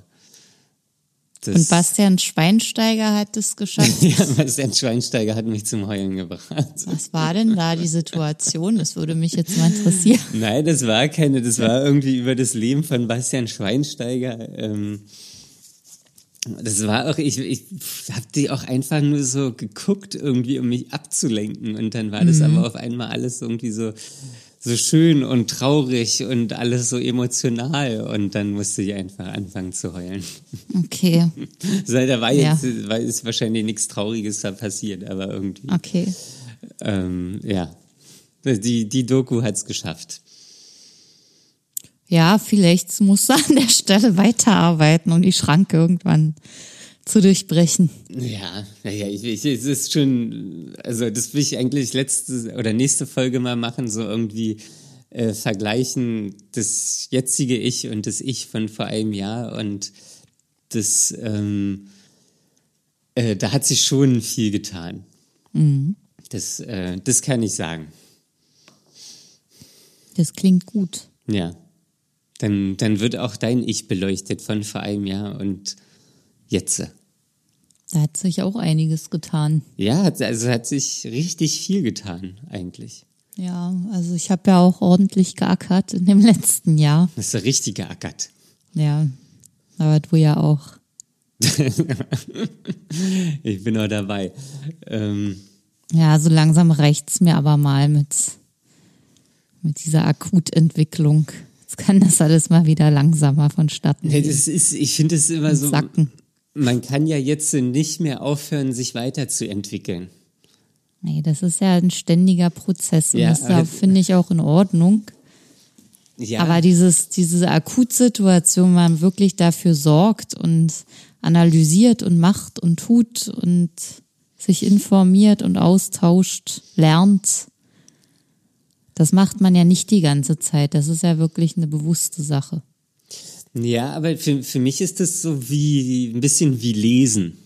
Das, Und Bastian Schweinsteiger hat es geschafft. ja, Bastian Schweinsteiger hat mich zum Heulen gebracht. Was war denn da die Situation? Das würde mich jetzt mal interessieren. Nein, das war keine, das war irgendwie über das Leben von Bastian Schweinsteiger. Ähm, das war auch, ich, ich habe die auch einfach nur so geguckt, irgendwie, um mich abzulenken. Und dann war das aber auf einmal alles irgendwie so, so schön und traurig und alles so emotional. Und dann musste ich einfach anfangen zu heulen. Okay, So, da war Ja. jetzt, war, ist wahrscheinlich nichts Trauriges da passiert, aber irgendwie, okay. ähm, ja. Die, die Doku hat's geschafft. Ja, vielleicht muss er an der Stelle weiterarbeiten, um die Schranke irgendwann zu durchbrechen. Ja, naja, ich, ich, es ist schon, also das will ich eigentlich letzte oder nächste Folge mal machen, so irgendwie äh, vergleichen das jetzige Ich und das Ich von vor einem Jahr und das, ähm, äh, da hat sich schon viel getan. Mhm. Das, äh, das kann ich sagen. Das klingt gut. Ja. Dann, dann wird auch dein Ich beleuchtet von vor einem Jahr und jetzt. Da hat sich auch einiges getan. Ja, also hat sich richtig viel getan, eigentlich. Ja, also ich habe ja auch ordentlich geackert in dem letzten Jahr. Das ist der richtige Ackert. Ja, aber du ja auch. ich bin auch dabei. Ähm, ja, so langsam reicht's mir aber mal mit, mit dieser Akutentwicklung. Jetzt kann das alles mal wieder langsamer vonstatten gehen. das ist, ich finde es immer so. Sacken. Man kann ja jetzt nicht mehr aufhören, sich weiterzuentwickeln. Nee, das ist ja ein ständiger Prozess und Ja, das aber- finde ich auch in Ordnung. Ja, Aber dieses, diese Akutsituation, wo man wirklich dafür sorgt und analysiert und macht und tut und sich informiert und austauscht, lernt, das macht man ja nicht die ganze Zeit. Das ist ja wirklich eine bewusste Sache. Ja, aber für, für mich ist das so wie ein bisschen wie Lesen.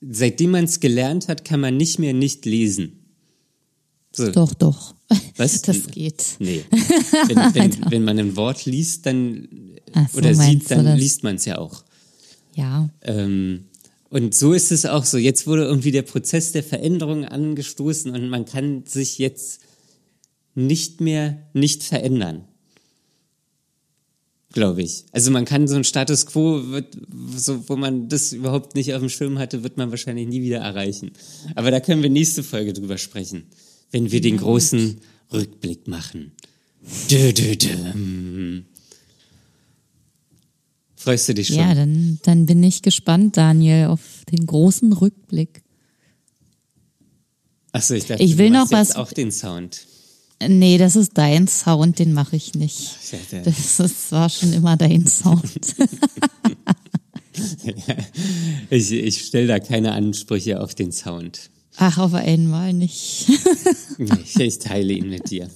Seitdem man es gelernt hat, kann man nicht mehr nicht lesen. So, Doch, doch. Was? Das geht. Nee. Wenn, wenn, wenn man ein Wort liest, dann so, oder sieht, dann liest man es ja auch. Ja, Ähm, und so ist es auch so. Jetzt wurde irgendwie der Prozess der Veränderung angestoßen und man kann sich jetzt nicht mehr nicht verändern. Glaube ich. Also man kann so ein Status quo, wird, so, wo man das überhaupt nicht auf dem Schirm hatte, wird man wahrscheinlich nie wieder erreichen. Aber da können wir nächste Folge drüber sprechen, wenn wir den großen Rückblick machen. Dö, dö, dö. Freust du dich schon? ja, dann, dann bin ich gespannt, Daniel, auf den großen Rückblick. Achso, ich dachte, Ich will noch was- auch den Sound. Nee, das ist dein Sound, den mache ich nicht. Das ist, war schon immer dein Sound. Ich, ich stelle da keine Ansprüche auf den Sound. Ach, auf einmal nicht. Ich, ich teile ihn mit dir.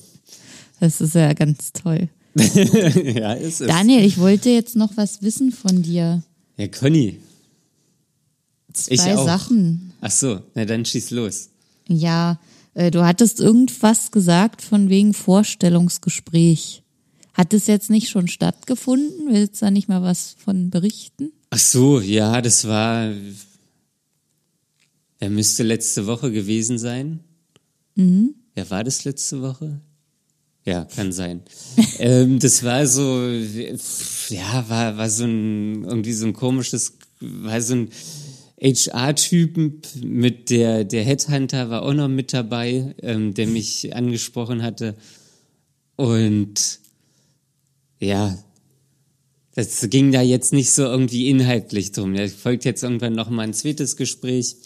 Das ist ja ganz toll. ja, es ist. Daniel, ich wollte jetzt noch was wissen von dir. Ja, Conny. Ich Zwei. Sachen. Ach so, na dann schieß los. Ja, du hattest irgendwas gesagt von wegen Vorstellungsgespräch. Hat es jetzt nicht schon stattgefunden? Willst du da nicht mal was von berichten? Ach so, ja, das war. Er müsste letzte Woche gewesen sein. Mhm. Ja, war das letzte Woche? Ja, kann sein. ähm, das war so, ja, war, war so ein, irgendwie so ein komisches, war so ein HR-Typen mit der, der Headhunter war auch noch mit dabei, ähm, der mich angesprochen hatte. Und ja, das ging da jetzt nicht so irgendwie inhaltlich drum. Da folgt jetzt irgendwann noch mal ein zweites Gespräch,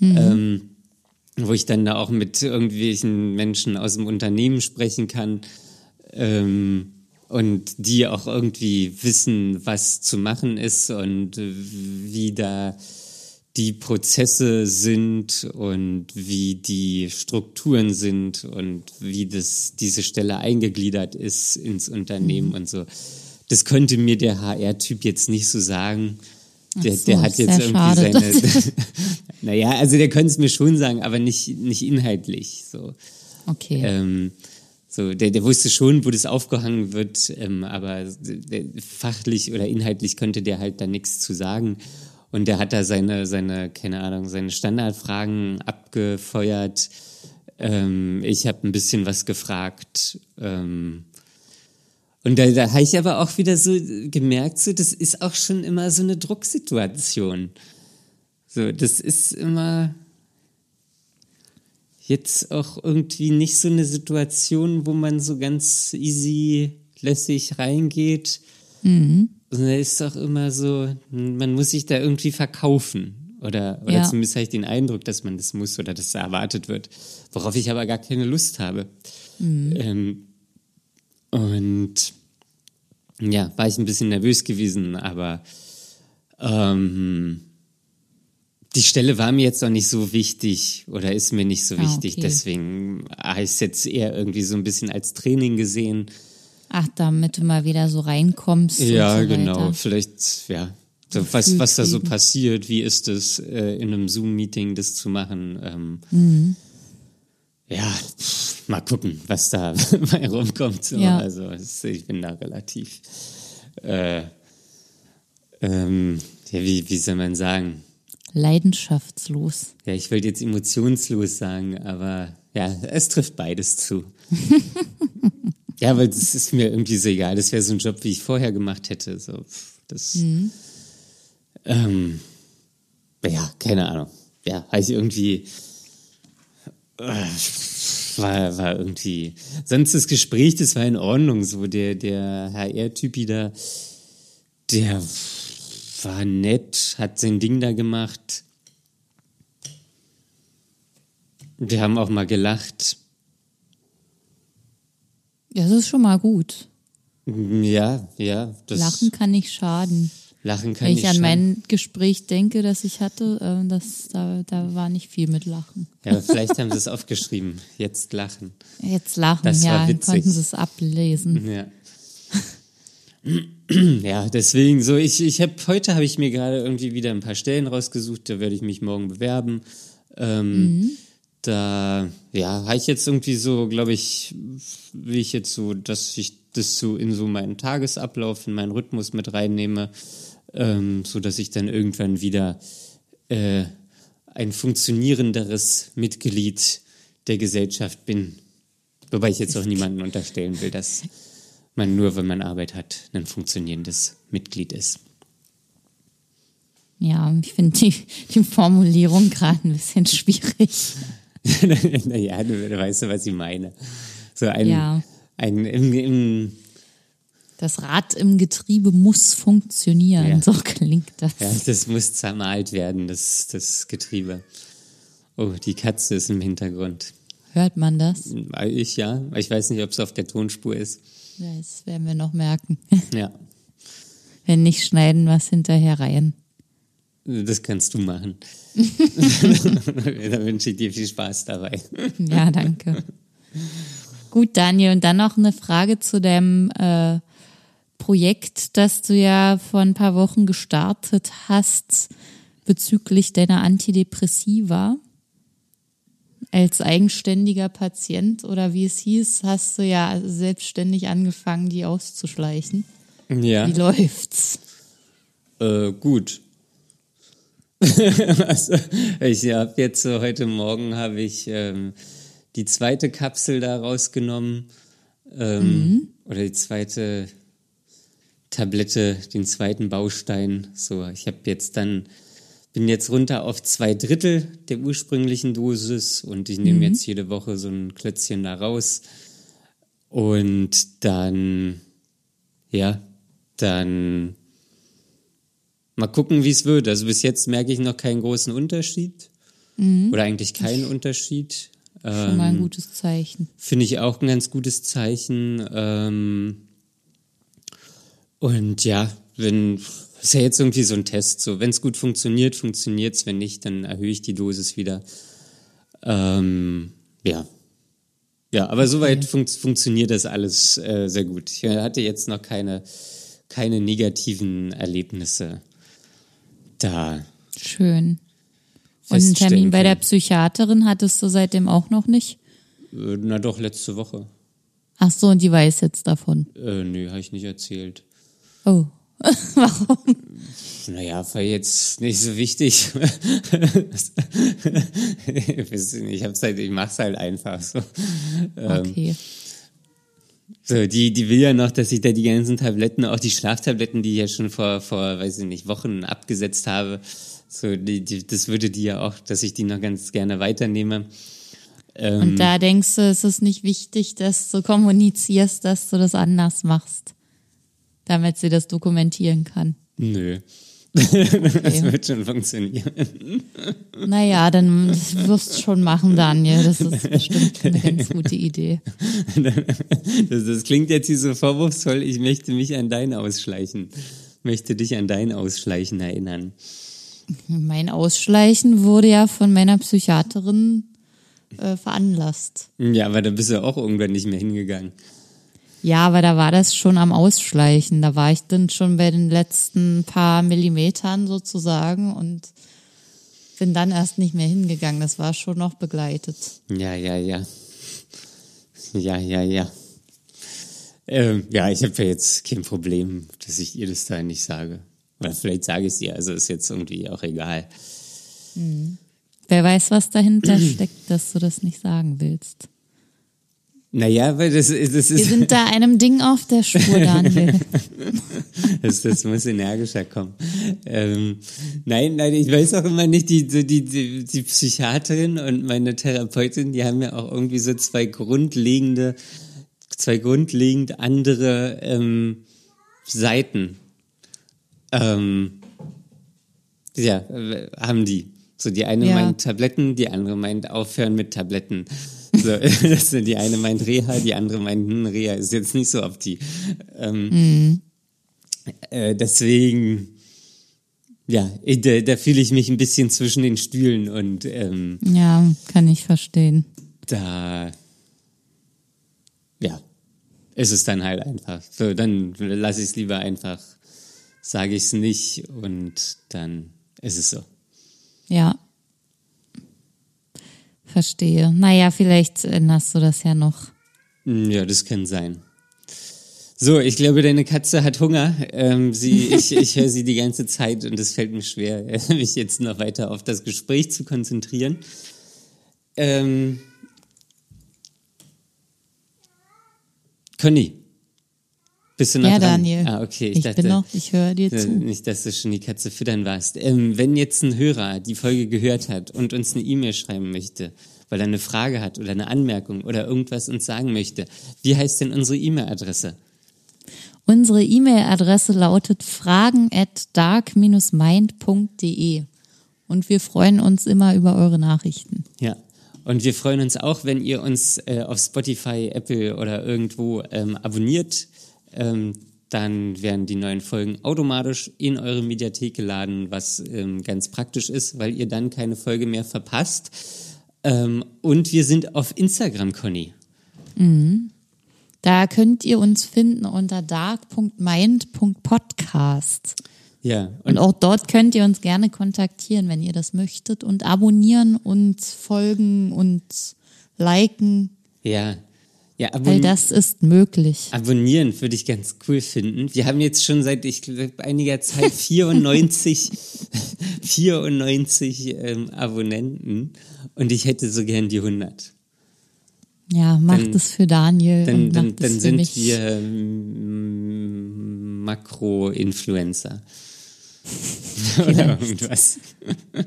ähm, wo ich dann da auch mit irgendwelchen Menschen aus dem Unternehmen sprechen kann ähm, und die auch irgendwie wissen, was zu machen ist und wie da die Prozesse sind und wie die Strukturen sind und wie das diese Stelle eingegliedert ist ins Unternehmen und so. Das könnte mir der HR-Typ jetzt nicht so sagen. Der, so, der hat jetzt irgendwie schade. seine. naja, also der könnte es mir schon sagen, aber nicht, nicht inhaltlich. So. Okay. Ähm, so, der, der wusste schon, wo das aufgehangen wird, ähm, aber der, fachlich oder inhaltlich könnte der halt da nichts zu sagen. Und der hat da seine, seine, keine Ahnung, seine Standardfragen abgefeuert. Ähm, ich habe ein bisschen was gefragt. Ähm, und da, da habe ich aber auch wieder so gemerkt, so, das ist auch schon immer so eine Drucksituation. So, das ist immer jetzt auch irgendwie nicht so eine Situation, wo man so ganz easy lässig reingeht. Sondern es ist auch immer so, man muss sich da irgendwie verkaufen. Oder, oder Ja. zumindest habe ich den Eindruck, dass man das muss oder dass da erwartet wird. Worauf ich aber gar keine Lust habe. Ähm, und ja, war ich ein bisschen nervös gewesen, aber ähm, die Stelle war mir jetzt auch nicht so wichtig oder ist mir nicht so Ah, wichtig. okay. Deswegen habe ich es jetzt eher irgendwie so ein bisschen als Training gesehen. Ach, damit du mal wieder so reinkommst. Ja, so genau. Vielleicht, ja. So, was, was da so passiert, wie ist es, äh, in einem Zoom-Meeting das zu machen? Ähm, Mhm. Ja, mal gucken, was da bei rumkommt. So. Ja. Also ich bin da relativ, äh, ähm, ja, wie, wie soll man sagen? Leidenschaftslos. Ja, ich wollte jetzt emotionslos sagen, aber ja, es trifft beides zu. ja, weil das ist mir irgendwie so egal. Das wäre so ein Job, wie ich vorher gemacht hätte. So, das, ähm, ja, keine Ahnung. Ja, heißt irgendwie, äh, war, war irgendwie, sonst das Gespräch, das war in Ordnung. So, der, der HR-Typi da, der war nett, hat sein Ding da gemacht. Wir haben auch mal gelacht. Ja, das ist schon mal gut. Ja, ja. Das Lachen kann nicht schaden. Lachen kann Wenn nicht ich an schaden. mein Gespräch denke, das ich hatte, äh, das, da, da war nicht viel mit Lachen. Ja, aber vielleicht haben sie es aufgeschrieben. Jetzt lachen. Jetzt lachen, Das war ja, dann konnten sie es ablesen. Ja. Ja, deswegen so, ich, ich habe heute habe ich mir gerade irgendwie wieder ein paar Stellen rausgesucht, da werde ich mich morgen bewerben. Ähm, Da, ja, habe ich jetzt irgendwie so, glaube ich, will ich jetzt so, dass ich das so in so meinen Tagesablauf, in meinen Rhythmus mit reinnehme, ähm, so dass ich dann irgendwann wieder äh, ein funktionierenderes Mitglied der Gesellschaft bin. Wobei ich jetzt auch niemanden unterstellen will, dass man nur, wenn man Arbeit hat, ein funktionierendes Mitglied ist. Ja, ich finde die, die Formulierung gerade ein bisschen schwierig. naja, du, du weißt ja, was ich meine. So ein, Ja. ein im, im, Das Rad im Getriebe muss funktionieren, Ja. so klingt das. ja, das muss zermalt werden, das, das Getriebe. Oh, die Katze ist im Hintergrund. Hört man das? Ich ja, ich weiß nicht, ob es auf der Tonspur ist. Ja, Das werden wir noch merken. Ja, Wenn nicht, schneiden wir es hinterher rein. Das kannst du machen. da wünsche ich dir viel Spaß dabei. Ja, danke. Gut, Daniel, und dann noch eine Frage zu deinem äh, Projekt, das du ja vor ein paar Wochen gestartet hast bezüglich deiner Antidepressiva. Als eigenständiger Patient oder wie es hieß, hast du ja selbstständig angefangen, die auszuschleichen. Ja. Wie läuft's? Äh, gut. also, ich habe jetzt so heute Morgen habe ich ähm, die zweite Kapsel da rausgenommen ähm, oder die zweite Tablette, den zweiten Baustein. So, ich habe jetzt dann bin jetzt runter auf zwei Drittel der ursprünglichen Dosis und ich nehme jetzt jede Woche so ein Klötzchen da raus. Und dann ja, dann mal gucken, wie es wird. Also bis jetzt merke ich noch keinen großen Unterschied. Oder eigentlich keinen Unterschied. Schon mal ein gutes Zeichen. Finde ich auch ein ganz gutes Zeichen. Ähm, und ja, wenn, ist ja jetzt irgendwie so ein Test. So, wenn es gut funktioniert, funktioniert es. Wenn nicht, dann erhöhe ich die Dosis wieder. Ähm, ja. Ja, aber soweit fun funktioniert das alles äh, sehr gut. Ich hatte jetzt noch keine, keine negativen Erlebnisse da. Schön. Und einen Termin bei der. Psychiaterin hattest du seitdem auch noch nicht? Äh, Na doch, letzte Woche. Ach so, und die weiß jetzt davon. Äh, nö, habe ich nicht erzählt. Oh. Warum? Naja, war jetzt nicht so wichtig. ich ich halt, ich mach's halt einfach so. Ähm, Okay. So, die, die will ja noch, dass ich da die ganzen Tabletten, auch die Schlaftabletten, die ich ja schon vor, vor, weiß ich nicht, Wochen abgesetzt habe, so, die, die, das würde die ja auch, dass ich die noch ganz gerne weiternehme. Ähm, Und da denkst du, es ist nicht wichtig, dass du kommunizierst, dass du das anders machst, damit sie das dokumentieren kann. Nö. Das wird schon funktionieren. Naja, dann wirst du schon machen, Daniel. Das ist bestimmt eine ganz gute Idee. Das, das klingt jetzt hier so vorwurfsvoll, ich möchte mich an dein Ausschleichen, möchte dich an dein Ausschleichen erinnern. Mein Ausschleichen wurde ja von meiner Psychiaterin äh, veranlasst. Ja, aber da bist du auch irgendwann nicht mehr hingegangen. Ja, aber da war das schon am Ausschleichen. Da war ich dann schon bei den letzten paar Millimetern sozusagen und bin dann erst nicht mehr hingegangen. Das war schon noch begleitet. Ja, ja, ja. Ja, ja, ja. Ähm, ja, ich habe ja jetzt kein Problem, dass ich ihr das da nicht sage. Oder vielleicht sage ich es ihr, also ist jetzt irgendwie auch egal. Mhm. Wer weiß, was dahinter steckt, dass du das nicht sagen willst. Naja, weil das, das ist. Wir sind da einem Ding auf der Spur, Daniel. das, das muss energischer kommen. Ähm, nein, nein, ich weiß auch immer nicht, die, die, die, die Psychiaterin und meine Therapeutin, die haben ja auch irgendwie so zwei grundlegende, zwei grundlegend andere ähm, Seiten. Ähm, ja, äh, haben die. So, die eine ja. meint Tabletten, die andere meint aufhören mit Tabletten. So, die eine meint Reha, die andere meint, hm, Reha ist jetzt nicht so auf die. Ähm, mhm. äh, deswegen, ja, da, da fühle ich mich ein bisschen zwischen den Stühlen und ähm, ja, kann ich verstehen. Da, ja, ist es dann halt einfach. So, dann lasse ich es lieber einfach, sage ich es nicht und dann ist es so. Ja. Verstehe. Naja, vielleicht erinnerst du das ja noch. Hm, ja, das kann sein. So, ich glaube, deine Katze hat Hunger. Ähm, sie, ich ich höre sie die ganze Zeit und es fällt mir schwer, mich jetzt noch weiter auf das Gespräch zu konzentrieren. Ähm, Conny, bist du noch ja, dran? Daniel. Ah, okay. Ich, ich dachte, bin noch, ich höre dir zu. Nicht, dass du schon die Katze füttern warst. Ähm, wenn jetzt ein Hörer die Folge gehört hat und uns eine E-Mail schreiben möchte, weil er eine Frage hat oder eine Anmerkung oder irgendwas uns sagen möchte, wie heißt denn unsere E-Mail-Adresse? Unsere E-Mail-Adresse lautet fragen at dark-mind.de und wir freuen uns immer über eure Nachrichten. Ja, und wir freuen uns auch, wenn ihr uns äh, auf Spotify, Apple oder irgendwo ähm, abonniert ähm, dann werden die neuen Folgen automatisch in eure Mediathek geladen, was ähm, ganz praktisch ist, weil ihr dann keine Folge mehr verpasst. Ähm, und wir sind auf Instagram, Conny. Mhm. Da könnt ihr uns finden unter dark.mind.podcast. Ja. Und, und, auch dort könnt ihr uns gerne kontaktieren, wenn ihr das möchtet und abonnieren und folgen und liken. Ja, ja, All das ist möglich. Abonnieren würde ich ganz cool finden. Wir haben jetzt schon seit, ich glaube, einiger Zeit 94, 94 ähm, Abonnenten und ich hätte so gern die 100. Ja, macht es für Daniel. Dann, und dann, dann sind mich. wir ähm, Makro-Influencer. Oder irgendwas.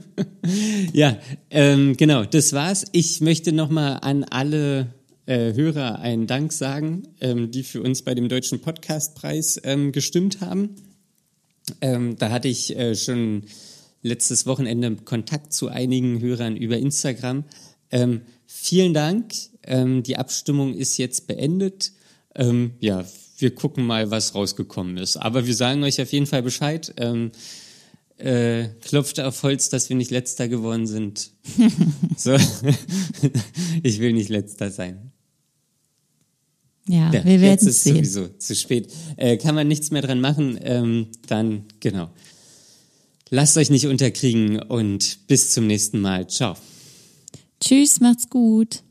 ja, ähm, genau, das war's. Ich möchte nochmal an alle äh, Hörer einen Dank sagen, ähm, die für uns bei dem Deutschen Podcastpreis ähm, gestimmt haben. Ähm, da hatte ich äh, schon letztes Wochenende Kontakt zu einigen Hörern über Instagram. Ähm, vielen Dank. Ähm, die Abstimmung ist jetzt beendet. Ähm, ja, wir gucken mal, was rausgekommen ist. Aber wir sagen euch auf jeden Fall Bescheid. Ähm, äh, klopft auf Holz, dass wir nicht letzter geworden sind. so, ich will nicht letzter sein. Ja, ja wir werden jetzt ist sehen. sowieso zu spät. Äh, kann man nichts mehr dran machen, ähm, dann genau. Lasst euch nicht unterkriegen und bis zum nächsten Mal. Ciao. Tschüss, macht's gut.